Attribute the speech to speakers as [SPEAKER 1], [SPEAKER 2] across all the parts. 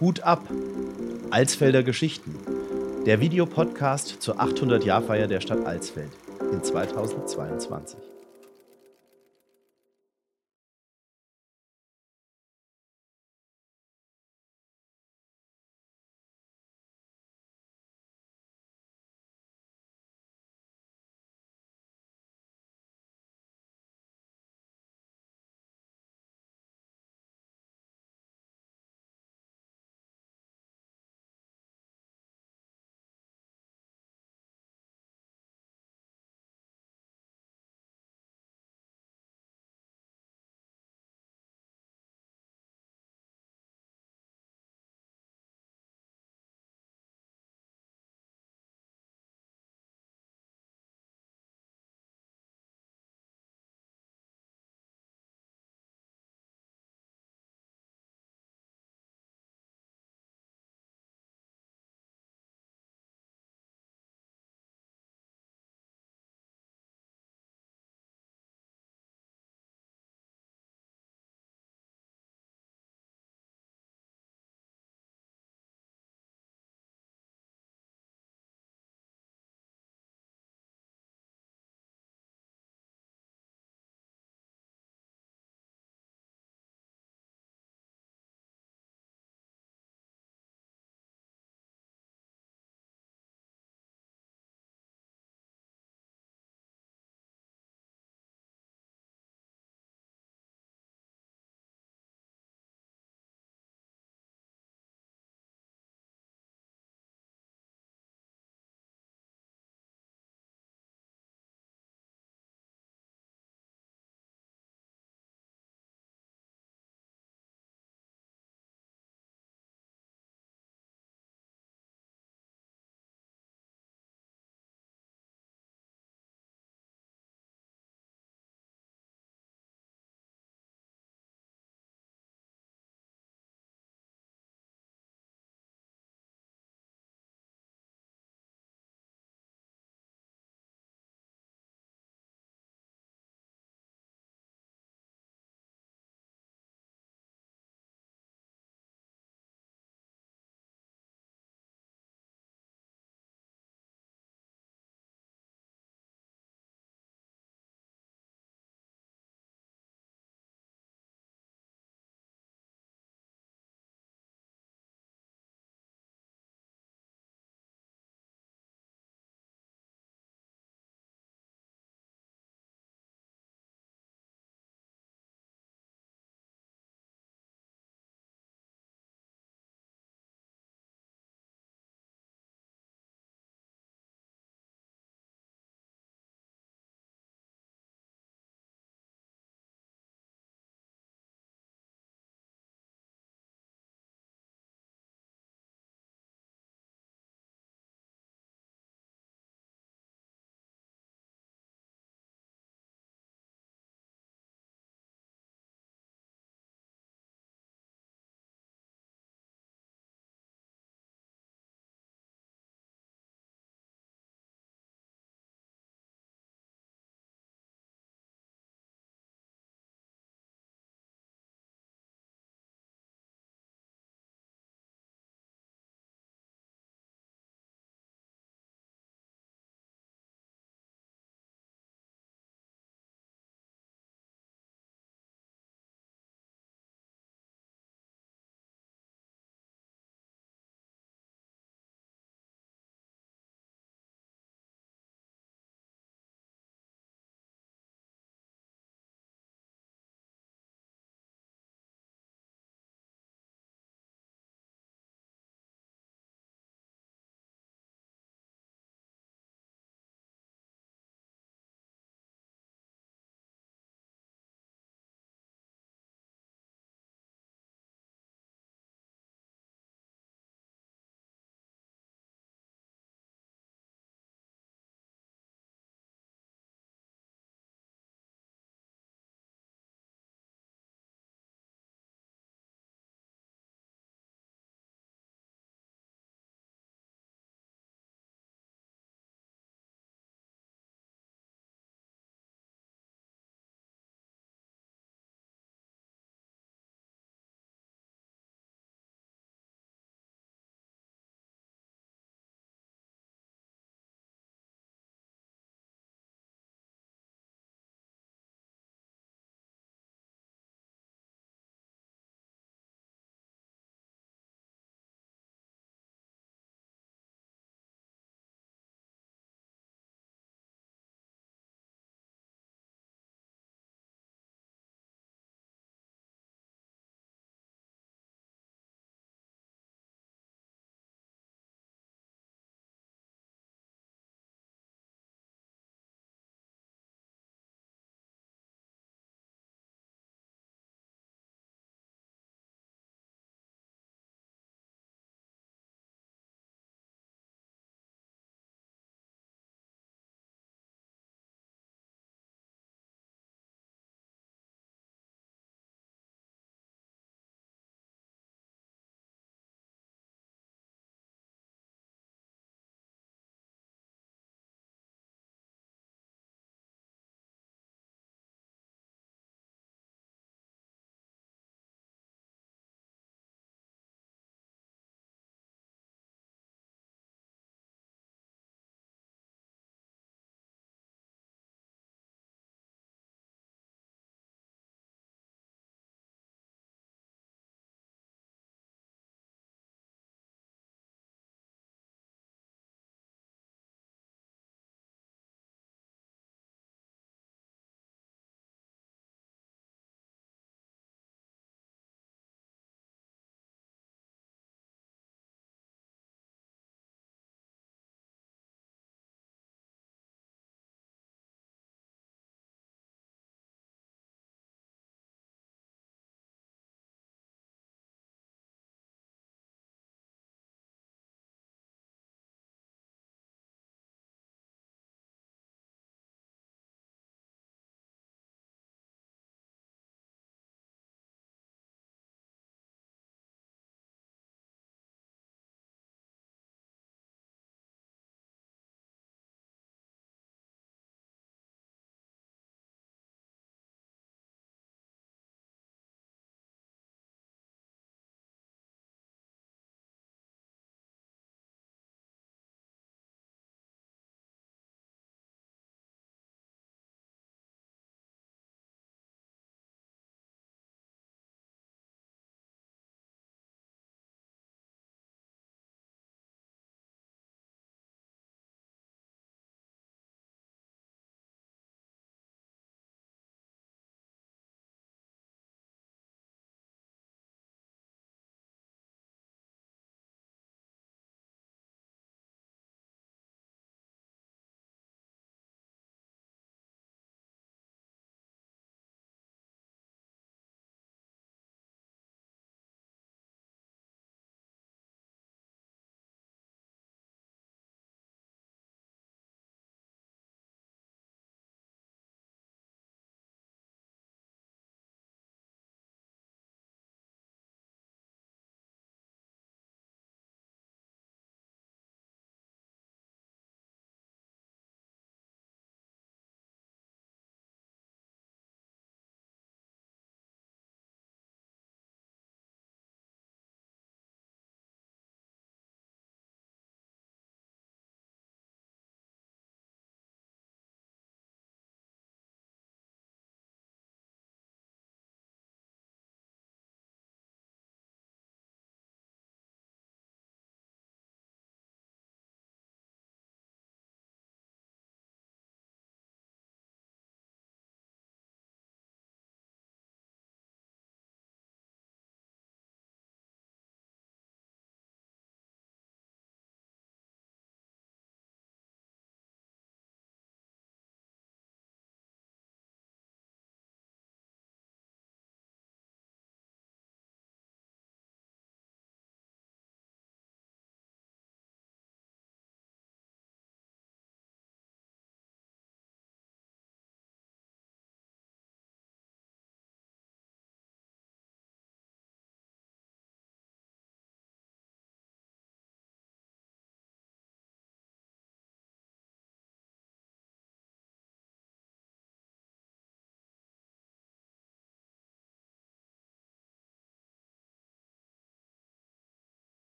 [SPEAKER 1] Hut ab! Alsfelder Geschichten. Der Videopodcast zur 800-Jahrfeier der Stadt Alsfeld in 2022.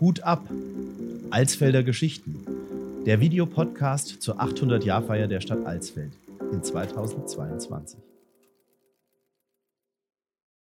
[SPEAKER 1] Hut ab! Alsfelder Geschichten. Der Videopodcast zur 800-Jahr-Feier der Stadt Alsfeld in 2022.